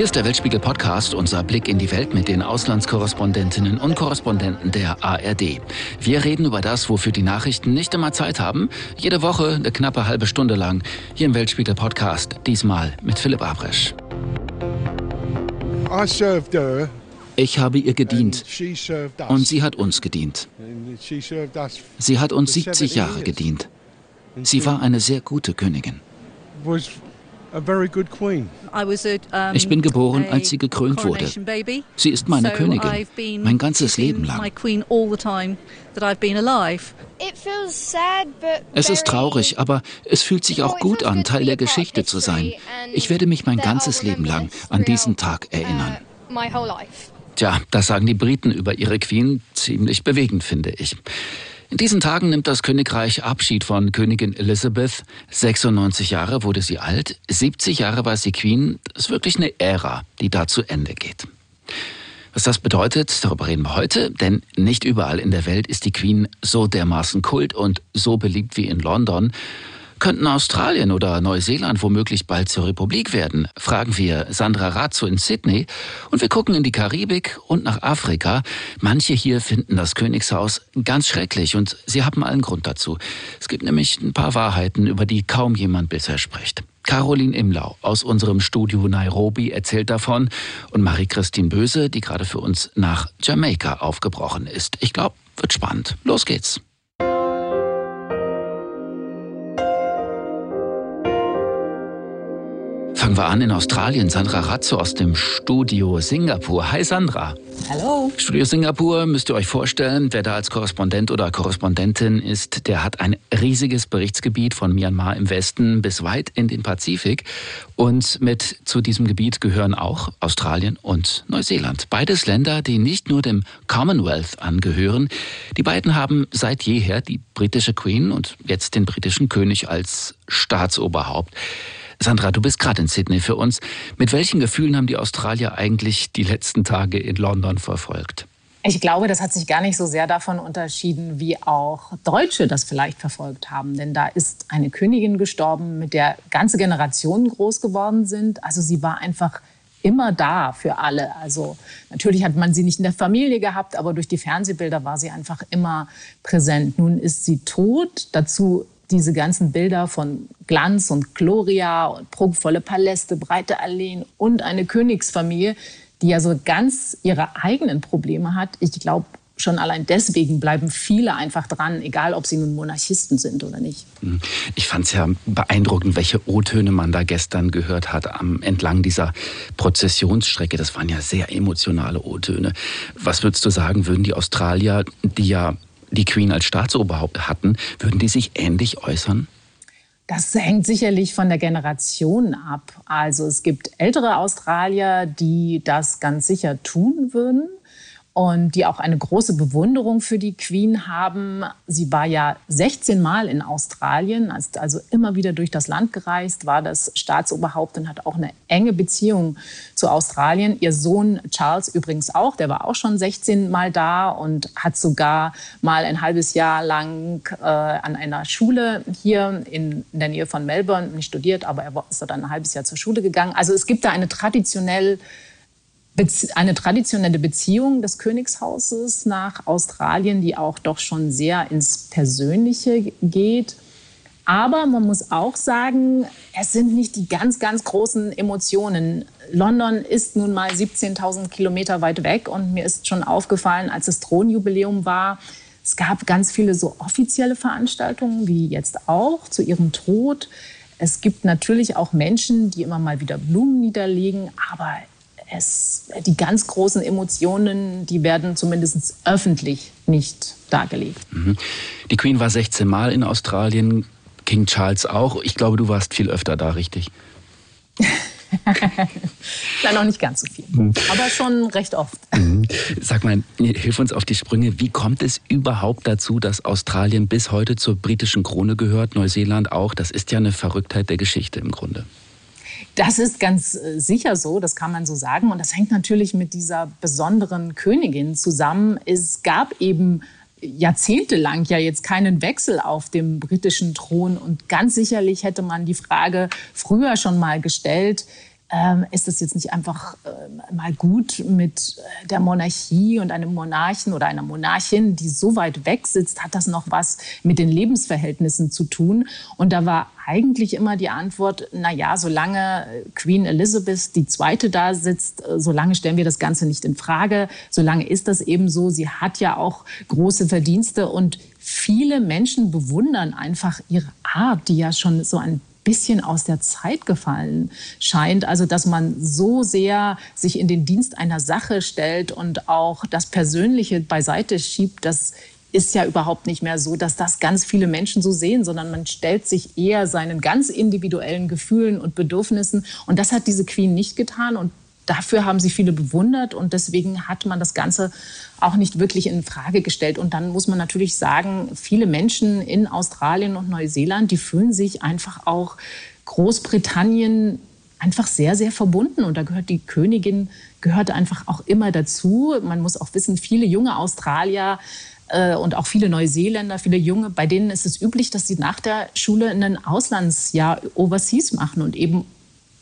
Hier ist der Weltspiegel Podcast, unser Blick in die Welt mit den Auslandskorrespondentinnen und Korrespondenten der ARD. Wir reden über das, wofür die Nachrichten nicht immer Zeit haben. Jede Woche eine knappe halbe Stunde lang hier im Weltspiegel Podcast. Diesmal mit Philipp Abresch. Ich habe ihr gedient und sie hat uns gedient. Sie hat uns 70 Jahre gedient. Sie war eine sehr gute Königin. Ich bin geboren, als sie gekrönt wurde. Sie ist meine Königin, mein ganzes Leben lang. Es ist traurig, aber es fühlt sich auch gut an, Teil der Geschichte zu sein. Ich werde mich mein ganzes Leben lang an diesen Tag erinnern. Tja, das sagen die Briten über ihre Queen ziemlich bewegend, finde ich. In diesen Tagen nimmt das Königreich Abschied von Königin Elizabeth. 96 Jahre wurde sie alt, 70 Jahre war sie Queen. Das ist wirklich eine Ära, die da zu Ende geht. Was das bedeutet, darüber reden wir heute, denn nicht überall in der Welt ist die Queen so dermaßen kult und so beliebt wie in London. Könnten Australien oder Neuseeland womöglich bald zur Republik werden? Fragen wir Sandra Razzo in Sydney. Und wir gucken in die Karibik und nach Afrika. Manche hier finden das Königshaus ganz schrecklich und sie haben allen Grund dazu. Es gibt nämlich ein paar Wahrheiten, über die kaum jemand bisher spricht. Caroline Imlau aus unserem Studio Nairobi erzählt davon und Marie-Christine Böse, die gerade für uns nach Jamaika aufgebrochen ist. Ich glaube, wird spannend. Los geht's. Fangen wir an in Australien. Sandra Razzo aus dem Studio Singapur. Hi Sandra. Hallo. Studio Singapur müsst ihr euch vorstellen, wer da als Korrespondent oder Korrespondentin ist, der hat ein riesiges Berichtsgebiet von Myanmar im Westen bis weit in den Pazifik. Und mit zu diesem Gebiet gehören auch Australien und Neuseeland. Beides Länder, die nicht nur dem Commonwealth angehören. Die beiden haben seit jeher die britische Queen und jetzt den britischen König als Staatsoberhaupt. Sandra, du bist gerade in Sydney für uns. Mit welchen Gefühlen haben die Australier eigentlich die letzten Tage in London verfolgt? Ich glaube, das hat sich gar nicht so sehr davon unterschieden, wie auch Deutsche das vielleicht verfolgt haben. Denn da ist eine Königin gestorben, mit der ganze Generationen groß geworden sind. Also sie war einfach immer da für alle. Also natürlich hat man sie nicht in der Familie gehabt, aber durch die Fernsehbilder war sie einfach immer präsent. Nun ist sie tot. Dazu diese ganzen Bilder von Glanz und Gloria und prunkvolle Paläste, breite Alleen und eine Königsfamilie, die ja so ganz ihre eigenen Probleme hat. Ich glaube, schon allein deswegen bleiben viele einfach dran, egal ob sie nun Monarchisten sind oder nicht. Hm. Ich fand es ja beeindruckend, welche O-Töne man da gestern gehört hat am, entlang dieser Prozessionsstrecke. Das waren ja sehr emotionale O-Töne. Was würdest du sagen, würden die Australier, die ja die Queen als Staatsoberhaupt hatten, würden die sich ähnlich äußern? Das hängt sicherlich von der Generation ab. Also es gibt ältere Australier, die das ganz sicher tun würden und die auch eine große Bewunderung für die Queen haben. Sie war ja 16 Mal in Australien, ist also immer wieder durch das Land gereist, war das Staatsoberhaupt und hat auch eine enge Beziehung zu Australien. Ihr Sohn Charles übrigens auch, der war auch schon 16 Mal da und hat sogar mal ein halbes Jahr lang äh, an einer Schule hier in, der Nähe von Melbourne nicht studiert, aber er ist dann ein halbes Jahr zur Schule gegangen. Also es gibt da eine traditionell eine traditionelle Beziehung des Königshauses nach Australien, die auch doch schon sehr ins Persönliche geht. Aber man muss auch sagen, es sind nicht die ganz, ganz großen Emotionen. London ist nun mal 17.000 Kilometer weit weg und mir ist schon aufgefallen, als das Thronjubiläum war, es gab ganz viele so offizielle Veranstaltungen, wie jetzt auch, zu ihrem Tod. Es gibt natürlich auch Menschen, die immer mal wieder Blumen niederlegen, aber es, die ganz großen Emotionen, die werden zumindest öffentlich nicht dargelegt. Mhm. Die Queen war 16 Mal in Australien, King Charles auch. Ich glaube, du warst viel öfter da, richtig? Nein, noch nicht ganz so viel, mhm. aber schon recht oft. Mhm. Sag mal, hilf uns auf die Sprünge. Wie kommt es überhaupt dazu, dass Australien bis heute zur britischen Krone gehört, Neuseeland auch? Das ist ja eine Verrücktheit der Geschichte im Grunde. Das ist ganz äh, sicher so, das kann man so sagen. Und das hängt natürlich mit dieser besonderen Königin zusammen. Es gab eben jahrzehntelang ja jetzt keinen Wechsel auf dem britischen Thron. Und ganz sicherlich hätte man die Frage früher schon mal gestellt, ähm, ist es jetzt nicht einfach äh, mal gut mit äh, der Monarchie und einem Monarchen oder einer Monarchin, die so weit weg sitzt, hat das noch was mit den Lebensverhältnissen zu tun? Und da war eigentlich immer die Antwort, na ja, solange Queen Elizabeth II. da sitzt, äh, solange stellen wir das Ganze nicht in Frage, solange ist das eben so. Sie hat ja auch große Verdienste und viele Menschen bewundern einfach ihre Art, die ja schon so ein bisschen aus der Zeit gefallen scheint. Also, dass man so sehr sich in den Dienst einer Sache stellt und auch das Persönliche beiseite schiebt, das ist ja überhaupt nicht mehr so, dass das ganz viele Menschen so sehen, sondern man stellt sich eher seinen ganz individuellen Gefühlen und Bedürfnissen. Und das hat diese Queen nicht getan. Und dafür haben sie viele bewundert. Und deswegen hat man das Ganze auch nicht wirklich in Frage gestellt. Und dann muss man natürlich sagen, viele Menschen in Australien und Neuseeland, die fühlen sich einfach auch Großbritannien einfach sehr, sehr verbunden. Und da gehört die Königin, gehört einfach auch immer dazu. Man muss auch wissen, viele junge Australier äh, und auch viele Neuseeländer, viele Junge, bei denen ist es üblich, dass sie nach der Schule ein Auslandsjahr overseas machen und eben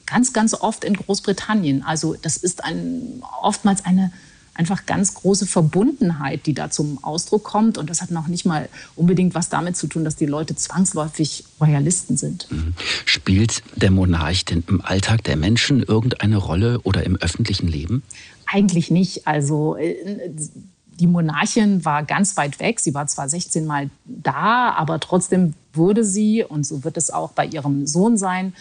ganz, ganz oft in Großbritannien. Also das ist ein, oftmals eine einfach ganz große Verbundenheit, die da zum Ausdruck kommt. Und das hat noch nicht mal unbedingt was damit zu tun, dass die Leute zwangsläufig Royalisten sind. Mhm. Spielt der Monarch denn im Alltag der Menschen irgendeine Rolle oder im öffentlichen Leben? Eigentlich nicht. Also äh, die Monarchin war ganz weit weg. Sie war zwar 16 Mal da, aber trotzdem wurde sie, und so wird es auch bei ihrem Sohn sein,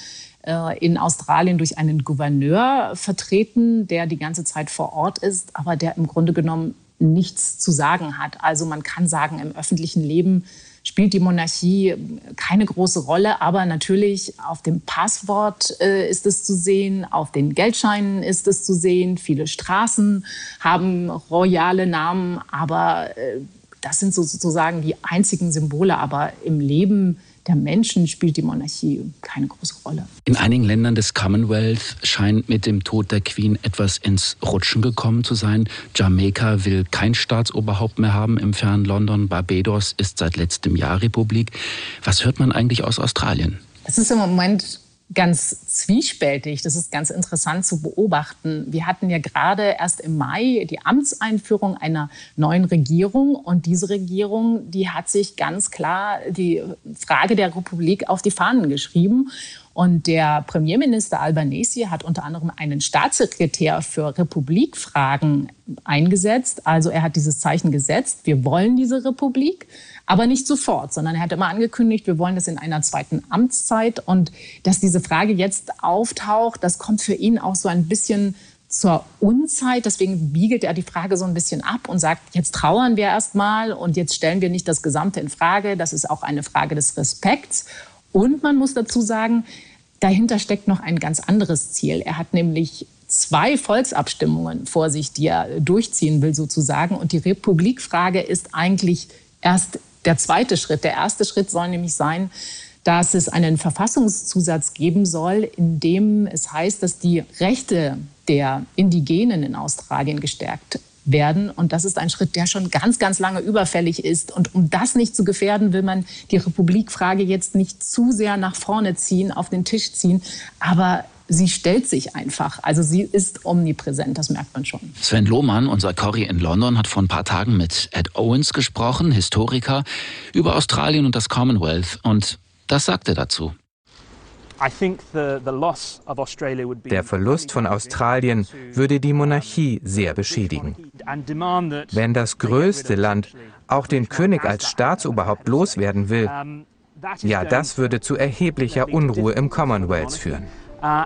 in Australien durch einen Gouverneur vertreten, der die ganze Zeit vor Ort ist, aber der im Grunde genommen nichts zu sagen hat. Also man kann sagen, im öffentlichen Leben spielt die Monarchie keine große Rolle, aber natürlich auf dem Passwort äh, ist es zu sehen, auf den Geldscheinen ist es zu sehen. Viele Straßen haben royale Namen, aber äh, das sind sozusagen die einzigen Symbole. Aber im Leben der Menschen spielt die Monarchie keine große Rolle. In einigen Ländern des Commonwealth scheint mit dem Tod der Queen etwas ins Rutschen gekommen zu sein. Jamaika will kein Staatsoberhaupt mehr haben im fernen London. Barbados ist seit letztem Jahr Republik. Was hört man eigentlich aus Australien? Es ist im Moment ganz zwiespältig. Das ist ganz interessant zu beobachten. Wir hatten ja gerade erst im Mai die Amtseinführung einer neuen Regierung und diese Regierung, die hat sich ganz klar die Frage der Republik auf die Fahnen geschrieben. Und der Premierminister Albanese hat unter anderem einen Staatssekretär für Republikfragen eingesetzt. Also er hat dieses Zeichen gesetzt. Wir wollen diese Republik. Aber nicht sofort, sondern er hat immer angekündigt, wir wollen das in einer zweiten Amtszeit. Und dass diese Frage jetzt auftaucht, das kommt für ihn auch so ein bisschen zur Unzeit. Deswegen biegelt er die Frage so ein bisschen ab und sagt, jetzt trauern wir erstmal und jetzt stellen wir nicht das Gesamte in Frage. Das ist auch eine Frage des Respekts. Und man muss dazu sagen, dahinter steckt noch ein ganz anderes Ziel. Er hat nämlich zwei Volksabstimmungen vor sich, die er durchziehen will sozusagen. Und die Republikfrage ist eigentlich erst der zweite Schritt. Der erste Schritt soll nämlich sein, dass es einen Verfassungszusatz geben soll, in dem es heißt, dass die Rechte der Indigenen in Australien gestärkt werden. Und das ist ein Schritt, der schon ganz, ganz lange überfällig ist. Und um das nicht zu gefährden, will man die Republikfrage jetzt nicht zu sehr nach vorne ziehen, auf den Tisch ziehen. Aber sie stellt sich einfach. Also sie ist omnipräsent, das merkt man schon. Sven Lohmann, unser Cory in London, hat vor ein paar Tagen mit Ed Owens gesprochen, Historiker, über Australien und das Commonwealth. Und das sagt er dazu. Der Verlust von Australien würde die Monarchie sehr beschädigen. Wenn das größte Land auch den König als Staatsoberhaupt loswerden will, ja, das würde zu erheblicher Unruhe im Commonwealth führen. Uh,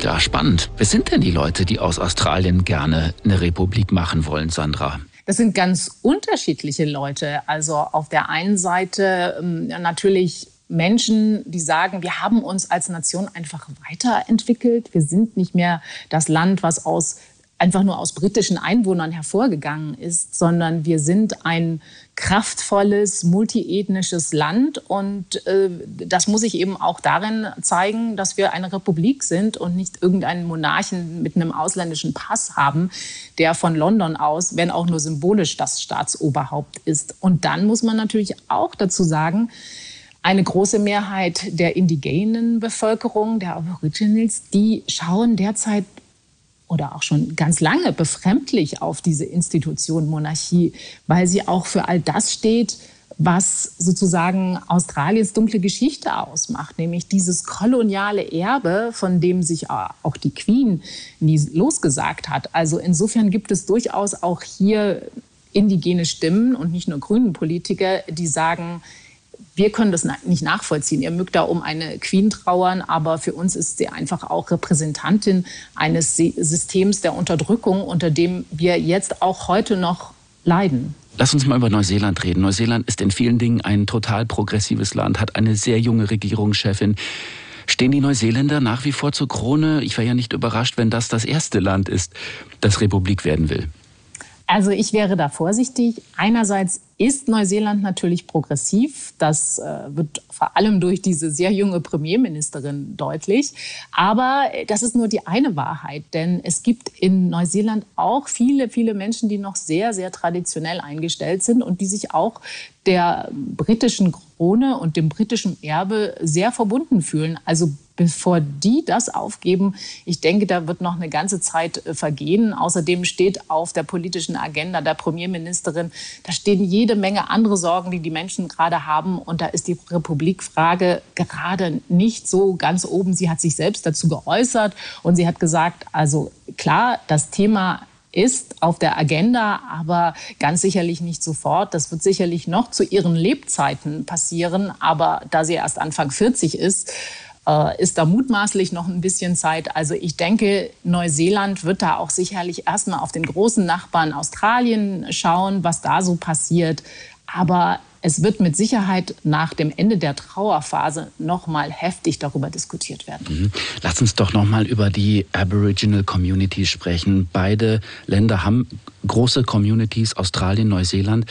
ja, spannend. Wer sind denn die Leute, die aus Australien gerne eine Republik machen wollen, Sandra? Das sind ganz unterschiedliche Leute. Also auf der einen Seite ähm, natürlich Menschen, die sagen, wir haben uns als Nation einfach weiterentwickelt. Wir sind nicht mehr das Land, was aus einfach nur aus britischen Einwohnern hervorgegangen ist, sondern wir sind ein kraftvolles, multiethnisches Land. Und äh, das muss sich eben auch darin zeigen, dass wir eine Republik sind und nicht irgendeinen Monarchen mit einem ausländischen Pass haben, der von London aus, wenn auch nur symbolisch, das Staatsoberhaupt ist. Und dann muss man natürlich auch dazu sagen, eine große Mehrheit der indigenen Bevölkerung, der Aborigines, die schauen derzeit oder auch schon ganz lange befremdlich auf diese Institution Monarchie, weil sie auch für all das steht, was sozusagen Australiens dunkle Geschichte ausmacht, nämlich dieses koloniale Erbe, von dem sich auch die Queen nie losgesagt hat. Also insofern gibt es durchaus auch hier indigene Stimmen und nicht nur grünen Politiker, die sagen, wir können das nicht nachvollziehen. Ihr mögt da um eine Queen trauern, aber für uns ist sie einfach auch Repräsentantin eines Systems der Unterdrückung, unter dem wir jetzt auch heute noch leiden. Lass uns mal über Neuseeland reden. Neuseeland ist in vielen Dingen ein total progressives Land, hat eine sehr junge Regierungschefin. Stehen die Neuseeländer nach wie vor zur Krone? Ich wäre ja nicht überrascht, wenn das das erste Land ist, das Republik werden will. Also ich wäre da vorsichtig. Einerseits ist Neuseeland natürlich progressiv. Das äh, wird vor allem durch diese sehr junge Premierministerin deutlich. Aber das ist nur die eine Wahrheit, denn es gibt in Neuseeland auch viele, viele Menschen, die noch sehr, sehr traditionell eingestellt sind und die sich auch der britischen Krone und dem britischen Erbe sehr verbunden fühlen. Also bevor die das aufgeben, ich denke, da wird noch eine ganze Zeit äh, vergehen. Außerdem steht auf der politischen Agenda der Premierministerin, da stehen jede Menge andere Sorgen, die die Menschen gerade haben. Und da ist die Republikfrage gerade nicht so ganz oben. Sie hat sich selbst dazu geäußert und sie hat gesagt, also klar, das Thema ist auf der Agenda, aber ganz sicherlich nicht sofort. Das wird sicherlich noch zu ihren Lebzeiten passieren, aber da sie erst Anfang 40 ist, äh, ist da mutmaßlich noch ein bisschen Zeit. Also ich denke, Neuseeland wird da auch sicherlich erstmal auf den großen Nachbarn Australien schauen, was da so passiert. Aber es wird mit Sicherheit nach dem Ende der Trauerphase noch mal heftig darüber diskutiert werden. Mhm. Lass uns doch noch mal über die Aboriginal Community sprechen. Beide Länder haben große Communities, Australien, Neuseeland,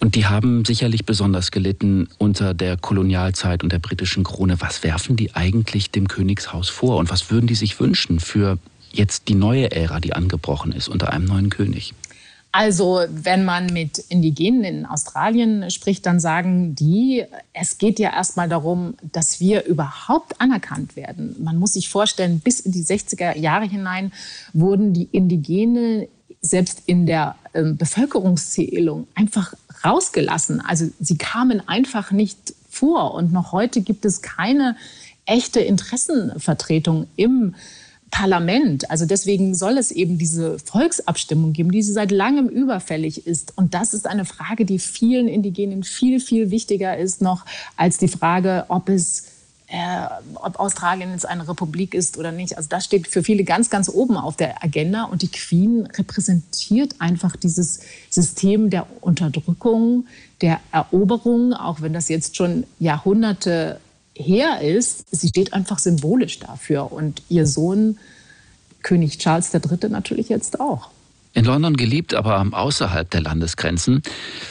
und die haben sicherlich besonders gelitten unter der Kolonialzeit und der britischen Krone. Was werfen die eigentlich dem Königshaus vor und was würden die sich wünschen für jetzt die neue Ära, die angebrochen ist unter einem neuen König? Also wenn man mit Indigenen in Australien spricht, dann sagen die, es geht ja erstmal darum, dass wir überhaupt anerkannt werden. Man muss sich vorstellen, bis in die 60er Jahre hinein wurden die Indigenen selbst in der äh, Bevölkerungszählung einfach rausgelassen. Also sie kamen einfach nicht vor. Und noch heute gibt es keine echte Interessenvertretung im Parlament. Also deswegen soll es eben diese Volksabstimmung geben, die seit langem überfällig ist. Und das ist eine Frage, die vielen Indigenen viel, viel wichtiger ist noch als die Frage, ob es äh, ob Australien jetzt eine Republik ist oder nicht. Also das steht für viele ganz, ganz oben auf der Agenda. Und die Queen repräsentiert einfach dieses System der Unterdrückung, der Eroberung, auch wenn das jetzt schon Jahrhunderte her ist, sie steht einfach symbolisch dafür. Und ihr Sohn, König Charles III., natürlich jetzt auch. In London geliebt, aber außerhalb der Landesgrenzen.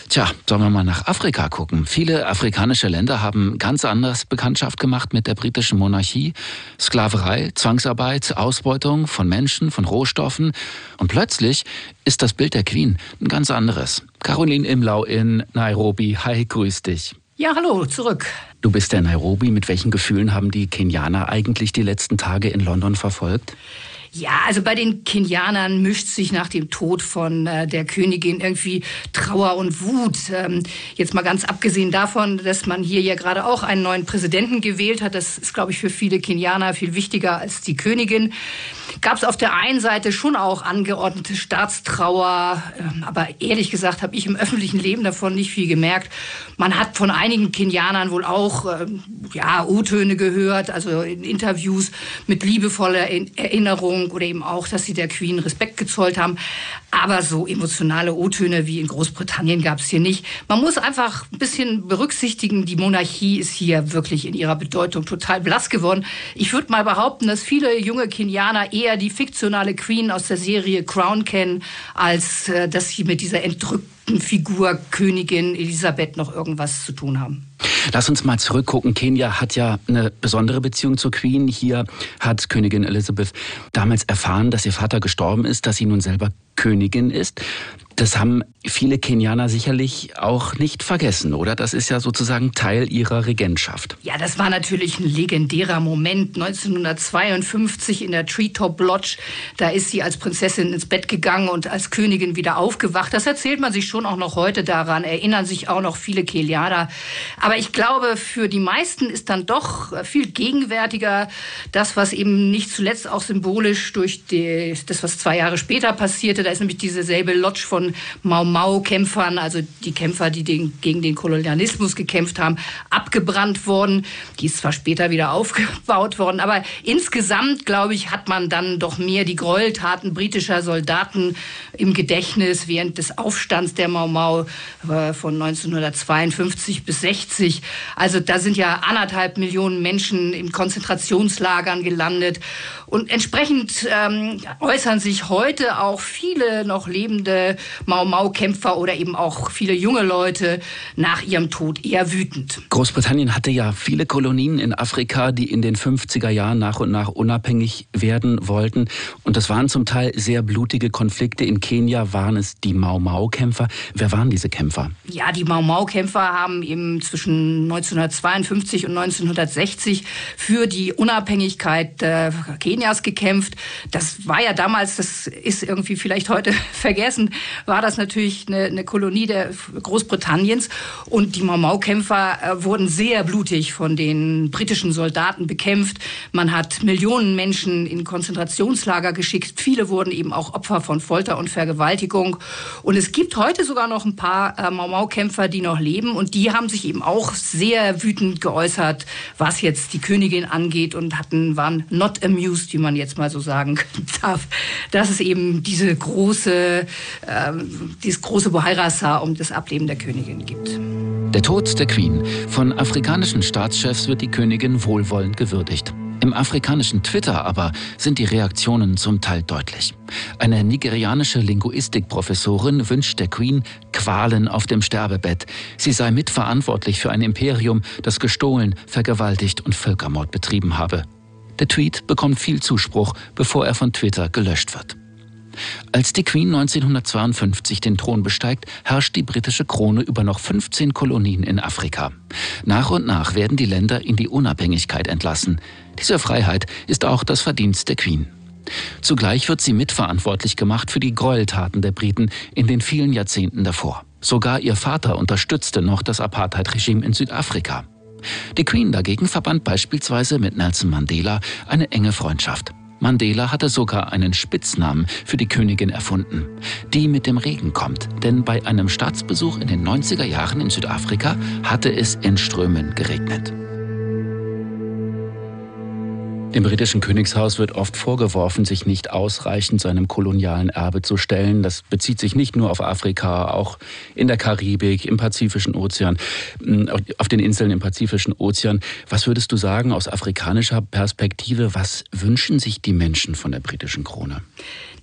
Tja, sollen wir mal nach Afrika gucken. Viele afrikanische Länder haben ganz anders Bekanntschaft gemacht mit der britischen Monarchie. Sklaverei, Zwangsarbeit, Ausbeutung von Menschen, von Rohstoffen. Und plötzlich ist das Bild der Queen ein ganz anderes. Caroline Imlau in Nairobi. Hi, grüß dich. Ja, hallo, zurück. Du bist in Nairobi. Mit welchen Gefühlen haben die Kenianer eigentlich die letzten Tage in London verfolgt? Ja, also bei den Kenianern mischt sich nach dem Tod von äh, der Königin irgendwie Trauer und Wut. Ähm, jetzt mal ganz abgesehen davon, dass man hier ja gerade auch einen neuen Präsidenten gewählt hat. Das ist, glaube ich, für viele Kenianer viel wichtiger als die Königin. Gab es auf der einen Seite schon auch angeordnete Staatstrauer, ähm, aber ehrlich gesagt habe ich im öffentlichen Leben davon nicht viel gemerkt. Man hat von einigen Kenianern wohl auch ähm, ja, O-Töne gehört, also in Interviews mit liebevoller Erinnerung Anerkennung oder eben auch, dass sie der Queen Respekt gezollt haben. Aber so emotionale O-Töne wie in Großbritannien gab es hier nicht. Man muss einfach ein bisschen berücksichtigen, die Monarchie ist hier wirklich in ihrer Bedeutung total blass geworden. Ich würde mal behaupten, dass viele junge Kenianer eher die fiktionale Queen aus der Serie Crown kennen, als äh, dass sie mit dieser entrückten Figur Königin Elisabeth noch irgendwas zu tun haben. Lass uns mal zurückgucken. Kenia hat ja eine besondere Beziehung zur Queen. Hier hat Königin Elizabeth damals erfahren, dass ihr Vater gestorben ist, dass sie nun selber Königin ist. Das haben viele Kenianer sicherlich auch nicht vergessen, oder? Das ist ja sozusagen Teil ihrer Regentschaft. Ja, das war natürlich ein legendärer Moment. 1952 in der Treetop Lodge, da ist sie als Prinzessin ins Bett gegangen und als Königin wieder aufgewacht. Das erzählt man sich schon auch noch heute daran, erinnern sich auch noch viele Kenianer. Aber ich glaube, für die meisten ist dann doch viel gegenwärtiger das, was eben nicht zuletzt auch symbolisch durch die, das, was zwei Jahre später passierte. Da ist nämlich diese selbe Lodge von Mau Mau-Kämpfern, also die Kämpfer, die den, gegen den Kolonialismus gekämpft haben, abgebrannt worden. Die ist zwar später wieder aufgebaut worden, aber insgesamt, glaube ich, hat man dann doch mehr die Gräueltaten britischer Soldaten im Gedächtnis während des Aufstands der Mau Mau äh, von 1952 bis 60. Also da sind ja anderthalb Millionen Menschen in Konzentrationslagern gelandet. Und entsprechend ähm, äußern sich heute auch viele noch lebende Mau Mau-Kämpfer oder eben auch viele junge Leute nach ihrem Tod eher wütend. Großbritannien hatte ja viele Kolonien in Afrika, die in den 50er Jahren nach und nach unabhängig werden wollten. Und das waren zum Teil sehr blutige Konflikte. In Kenia waren es die Mau Mau-Kämpfer. Wer waren diese Kämpfer? Ja, die Mau Mau-Kämpfer haben eben zwischen 1952 und 1960 für die Unabhängigkeit äh, Kenias gekämpft. Das war ja damals, das ist irgendwie vielleicht heute vergessen, war das natürlich eine, eine Kolonie der Großbritanniens. Und die Mau-Mau-Kämpfer äh, wurden sehr blutig von den britischen Soldaten bekämpft. Man hat Millionen Menschen in Konzentrationslager geschickt. Viele wurden eben auch Opfer von Folter und Vergewaltigung. Und es gibt heute sogar noch ein paar äh, Mau-Mau-Kämpfer, die noch leben. Und die haben sich eben auch sehr wütend geäußert, was jetzt die Königin angeht und hatten, waren not amused, wie man jetzt mal so sagen darf, dass es eben diese große äh, dieses große Bohairasa um das Ableben der Königin gibt. Der Tod der Queen. Von afrikanischen Staatschefs wird die Königin wohlwollend gewürdigt. Im afrikanischen Twitter aber sind die Reaktionen zum Teil deutlich. Eine nigerianische Linguistikprofessorin wünscht der Queen Qualen auf dem Sterbebett. Sie sei mitverantwortlich für ein Imperium, das gestohlen, vergewaltigt und Völkermord betrieben habe. Der Tweet bekommt viel Zuspruch, bevor er von Twitter gelöscht wird. Als die Queen 1952 den Thron besteigt, herrscht die britische Krone über noch 15 Kolonien in Afrika. Nach und nach werden die Länder in die Unabhängigkeit entlassen. Diese Freiheit ist auch das Verdienst der Queen. Zugleich wird sie mitverantwortlich gemacht für die Gräueltaten der Briten in den vielen Jahrzehnten davor. Sogar ihr Vater unterstützte noch das Apartheid-Regime in Südafrika. Die Queen dagegen verband beispielsweise mit Nelson Mandela eine enge Freundschaft. Mandela hatte sogar einen Spitznamen für die Königin erfunden, die mit dem Regen kommt, denn bei einem Staatsbesuch in den 90er Jahren in Südafrika hatte es in Strömen geregnet. Dem britischen Königshaus wird oft vorgeworfen, sich nicht ausreichend seinem kolonialen Erbe zu stellen. Das bezieht sich nicht nur auf Afrika, auch in der Karibik, im Pazifischen Ozean, auf den Inseln im Pazifischen Ozean. Was würdest du sagen aus afrikanischer Perspektive? Was wünschen sich die Menschen von der britischen Krone?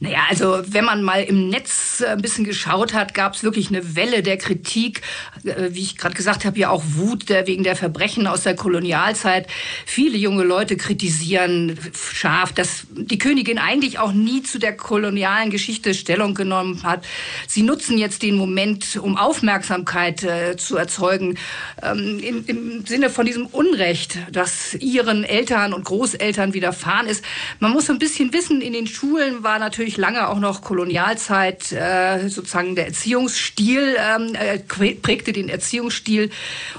Naja, also wenn man mal im Netz äh, ein bisschen geschaut hat, gab es wirklich eine Welle der Kritik, äh, wie ich gerade gesagt habe, ja auch Wut wegen der Verbrechen aus der Kolonialzeit. Viele junge Leute kritisieren scharf, dass die Königin eigentlich auch nie zu der kolonialen Geschichte Stellung genommen hat. Sie nutzen jetzt den Moment, um Aufmerksamkeit äh, zu erzeugen, ähm, im Sinne von diesem Unrecht, das ihren Eltern und Großeltern widerfahren ist. Man muss ein bisschen wissen, in den Schulen war natürlich natürlich lange auch noch Kolonialzeit, äh, sozusagen der Erziehungsstil ähm, äh, prägte den Erziehungsstil.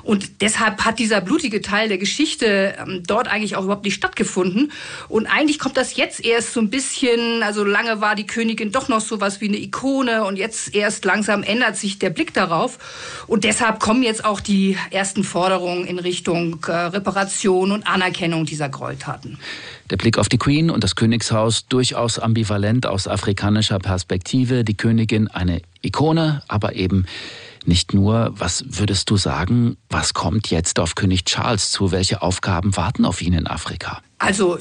Und deshalb hat dieser blutige Teil der Geschichte ähm, dort eigentlich auch überhaupt nicht stattgefunden. Und eigentlich kommt das jetzt erst so ein bisschen, also lange war die Königin doch noch so was wie eine Ikone und jetzt erst langsam ändert sich der Blick darauf. Und deshalb kommen jetzt auch die ersten Forderungen in Richtung äh, Reparation und Anerkennung dieser Gräueltaten. Der Blick auf die Queen und das Königshaus durchaus ambivalent aus afrikanischer Perspektive. Die Königin eine Ikone, aber eben nicht nur. Was würdest du sagen, was kommt jetzt auf König Charles zu? Welche Aufgaben warten auf ihn in Afrika? Also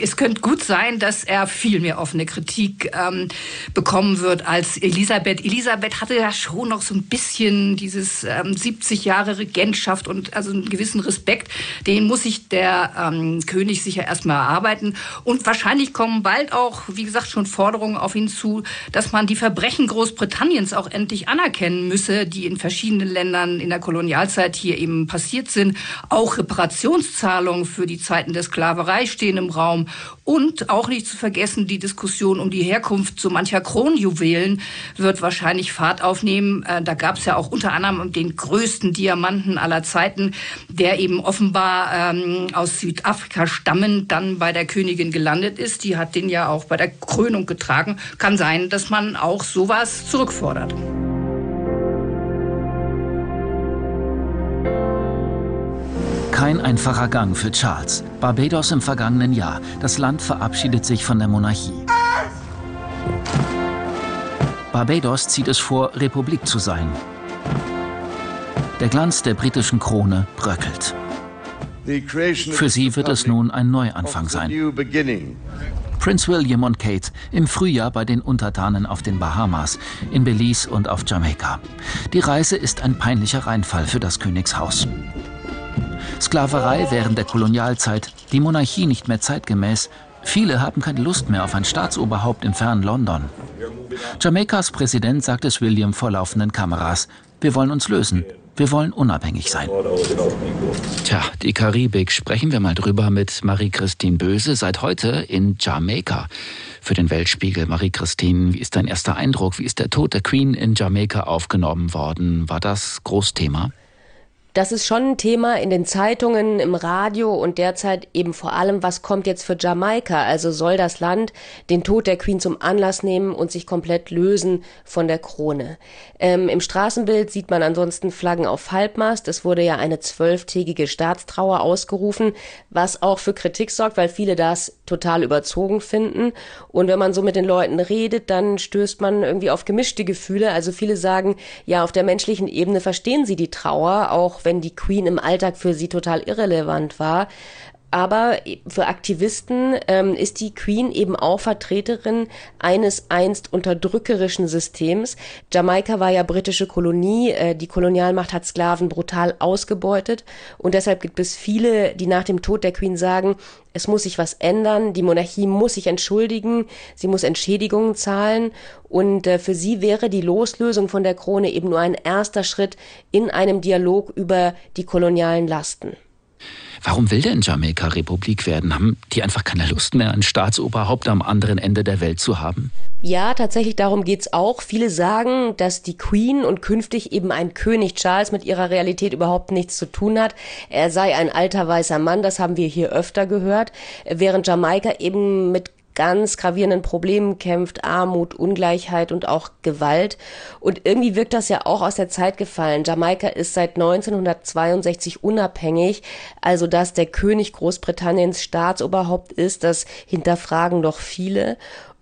es könnte gut sein, dass er viel mehr offene Kritik ähm, bekommen wird als Elisabeth. Elisabeth hatte ja schon noch so ein bisschen dieses ähm, 70 Jahre Regentschaft und also einen gewissen Respekt. Den muss sich der ähm, König sicher erstmal erarbeiten. Und wahrscheinlich kommen bald auch, wie gesagt, schon Forderungen auf ihn zu, dass man die Verbrechen Großbritanniens auch endlich anerkennen müsse, die in verschiedenen Ländern in der Kolonialzeit hier eben passiert sind. Auch Reparationszahlungen für die Zeiten der Sklaverei Stehen im Raum. Und auch nicht zu vergessen, die Diskussion um die Herkunft so mancher Kronjuwelen wird wahrscheinlich Fahrt aufnehmen. Äh, da gab es ja auch unter anderem den größten Diamanten aller Zeiten, der eben offenbar ähm, aus Südafrika stammend dann bei der Königin gelandet ist. Die hat den ja auch bei der Krönung getragen. Kann sein, dass man auch sowas zurückfordert. Kein einfacher Gang für Charles. Barbados im vergangenen Jahr. Das Land verabschiedet sich von der Monarchie. Barbados zieht es vor, Republik zu sein. Der Glanz der britischen Krone bröckelt. Für sie wird es nun ein Neuanfang sein. Prince William und Kate im Frühjahr bei den Untertanen auf den Bahamas, in Belize und auf Jamaika. Die Reise ist ein peinlicher Reinfall für das Königshaus. Sklaverei während der Kolonialzeit, die Monarchie nicht mehr zeitgemäß. Viele haben keine Lust mehr auf ein Staatsoberhaupt im fernen London. Jamaikas Präsident sagt es William vor laufenden Kameras. Wir wollen uns lösen. Wir wollen unabhängig sein. Tja, die Karibik. Sprechen wir mal drüber mit Marie-Christine Böse. Seit heute in Jamaika für den Weltspiegel. Marie-Christine, wie ist dein erster Eindruck? Wie ist der Tod der Queen in Jamaika aufgenommen worden? War das Großthema? Das ist schon ein Thema in den Zeitungen, im Radio und derzeit eben vor allem, was kommt jetzt für Jamaika? Also soll das Land den Tod der Queen zum Anlass nehmen und sich komplett lösen von der Krone? Ähm, Im Straßenbild sieht man ansonsten Flaggen auf Halbmast. Es wurde ja eine zwölftägige Staatstrauer ausgerufen, was auch für Kritik sorgt, weil viele das total überzogen finden. Und wenn man so mit den Leuten redet, dann stößt man irgendwie auf gemischte Gefühle. Also viele sagen, ja, auf der menschlichen Ebene verstehen sie die Trauer, auch wenn die Queen im Alltag für sie total irrelevant war. Aber für Aktivisten ähm, ist die Queen eben auch Vertreterin eines einst unterdrückerischen Systems. Jamaika war ja britische Kolonie. Äh, die Kolonialmacht hat Sklaven brutal ausgebeutet. Und deshalb gibt es viele, die nach dem Tod der Queen sagen, es muss sich was ändern. Die Monarchie muss sich entschuldigen. Sie muss Entschädigungen zahlen. Und äh, für sie wäre die Loslösung von der Krone eben nur ein erster Schritt in einem Dialog über die kolonialen Lasten. Warum will denn Jamaika Republik werden? Haben die einfach keine Lust mehr, ein Staatsoberhaupt am anderen Ende der Welt zu haben? Ja, tatsächlich darum geht's auch. Viele sagen, dass die Queen und künftig eben ein König Charles mit ihrer Realität überhaupt nichts zu tun hat. Er sei ein alter weißer Mann, das haben wir hier öfter gehört, während Jamaika eben mit ganz gravierenden Problemen kämpft, Armut, Ungleichheit und auch Gewalt. Und irgendwie wirkt das ja auch aus der Zeit gefallen. Jamaika ist seit 1962 unabhängig, also dass der König Großbritanniens Staatsoberhaupt ist, das hinterfragen doch viele.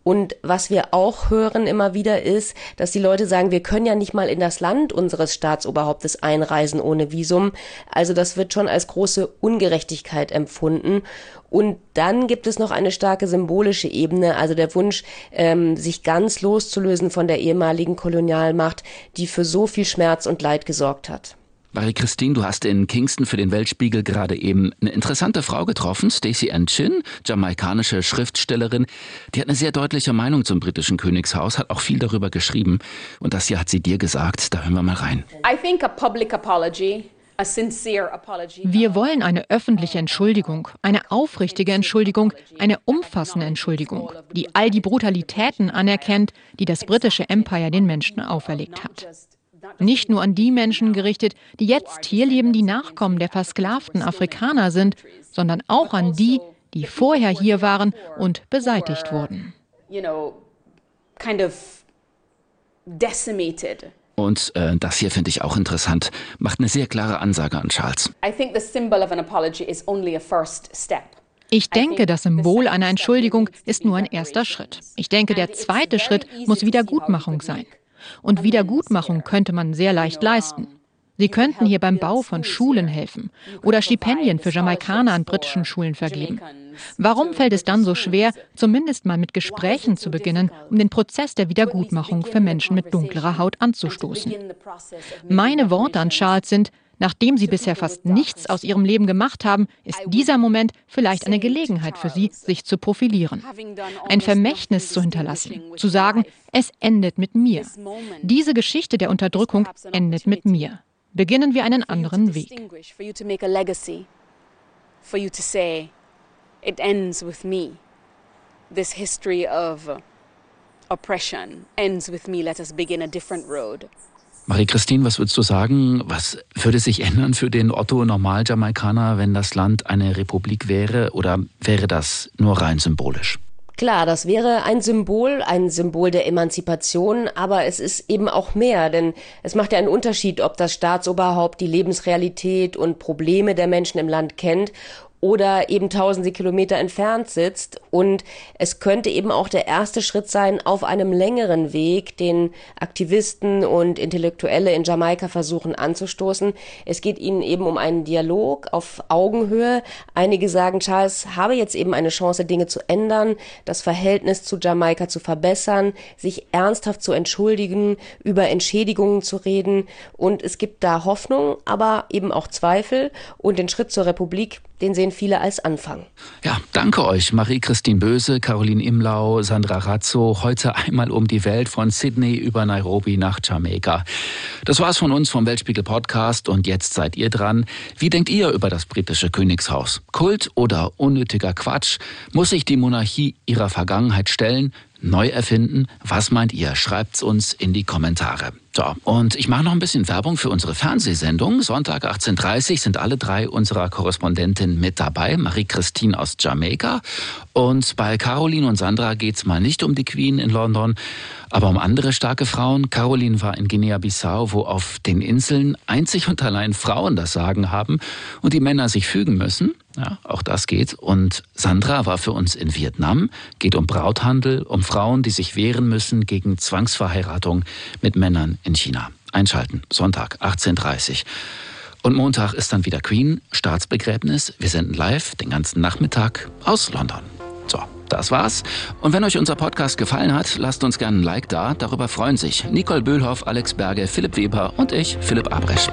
Und was wir auch hören immer wieder ist, dass die Leute sagen, wir können ja nicht mal in das Land unseres Staatsoberhauptes einreisen ohne Visum. Also das wird schon als große Ungerechtigkeit empfunden. Und dann gibt es noch eine starke symbolische Ebene, also der Wunsch, ähm, sich ganz loszulösen von der ehemaligen Kolonialmacht, die für so viel Schmerz und Leid gesorgt hat. Marie-Christine, du hast in Kingston für den Weltspiegel gerade eben eine interessante Frau getroffen, Stacey Ann Chin, jamaikanische Schriftstellerin. Die hat eine sehr deutliche Meinung zum britischen Königshaus, hat auch viel darüber geschrieben. Und das hier hat sie dir gesagt. Da hören wir mal rein. I think a public apology wir wollen eine öffentliche Entschuldigung, eine aufrichtige Entschuldigung, eine umfassende Entschuldigung, die all die Brutalitäten anerkennt, die das britische Empire den Menschen auferlegt hat. Nicht nur an die Menschen gerichtet, die jetzt hier leben, die Nachkommen der versklavten Afrikaner sind, sondern auch an die, die vorher hier waren und beseitigt wurden. Und äh, das hier finde ich auch interessant, macht eine sehr klare Ansage an Charles. Ich denke, das Symbol einer Entschuldigung ist nur ein erster Schritt. Ich denke, der zweite Schritt muss Wiedergutmachung sein. Und Wiedergutmachung könnte man sehr leicht leisten. Sie könnten hier beim Bau von Schulen helfen oder Stipendien für Jamaikaner an britischen Schulen vergeben. Warum fällt es dann so schwer, zumindest mal mit Gesprächen zu beginnen, um den Prozess der Wiedergutmachung für Menschen mit dunklerer Haut anzustoßen? Meine Worte an Charles sind, Nachdem Sie bisher fast nichts aus Ihrem Leben gemacht haben, ist dieser Moment vielleicht eine Gelegenheit für Sie, sich zu profilieren. Ein Vermächtnis zu hinterlassen, zu sagen, es endet mit mir. Diese Geschichte der Unterdrückung endet mit mir. Beginnen wir einen anderen Weg. This history of oppression ends with me. Let us begin a different road. Marie-Christine, was würdest du sagen? Was würde sich ändern für den Otto-Normal-Jamaikaner, wenn das Land eine Republik wäre? Oder wäre das nur rein symbolisch? Klar, das wäre ein Symbol, ein Symbol der Emanzipation, aber es ist eben auch mehr, denn es macht ja einen Unterschied, ob das Staatsoberhaupt die Lebensrealität und Probleme der Menschen im Land kennt oder eben tausende Kilometer entfernt sitzt. Und es könnte eben auch der erste Schritt sein auf einem längeren Weg, den Aktivisten und Intellektuelle in Jamaika versuchen anzustoßen. Es geht ihnen eben um einen Dialog auf Augenhöhe. Einige sagen, Charles habe jetzt eben eine Chance, Dinge zu ändern, das Verhältnis zu Jamaika zu verbessern, sich ernsthaft zu entschuldigen, über Entschädigungen zu reden. Und es gibt da Hoffnung, aber eben auch Zweifel. Und den Schritt zur Republik, den sehen viele als Anfang. Ja, danke euch, Marie-Christine Böse, Caroline Imlau, Sandra Razzo. Heute einmal um die Welt von Sydney über Nairobi nach Jamaika. Das war's von uns vom Weltspiegel Podcast und jetzt seid ihr dran. Wie denkt ihr über das britische Königshaus? Kult oder unnötiger Quatsch? Muss sich die Monarchie ihrer Vergangenheit stellen? neu erfinden? Was meint ihr? Schreibt's uns in die Kommentare. So, und ich mache noch ein bisschen Werbung für unsere Fernsehsendung. Sonntag 18.30 Uhr sind alle drei unserer Korrespondentinnen mit dabei. Marie-Christine aus Jamaika. Und bei Caroline und Sandra geht's mal nicht um die Queen in London, aber um andere starke Frauen. Caroline war in Guinea-Bissau, wo auf den Inseln einzig und allein Frauen das Sagen haben und die Männer sich fügen müssen. Ja, auch das geht. Und Sandra war für uns in Vietnam. Geht um Brauthandel, um Frauen, die sich wehren müssen gegen Zwangsverheiratung mit Männern in China. Einschalten, Sonntag, 18.30 Uhr. Und Montag ist dann wieder Queen, Staatsbegräbnis. Wir senden live den ganzen Nachmittag aus London. So, das war's. Und wenn euch unser Podcast gefallen hat, lasst uns gerne ein Like da. Darüber freuen sich Nicole Böhlhoff, Alex Berge, Philipp Weber und ich, Philipp Abresch.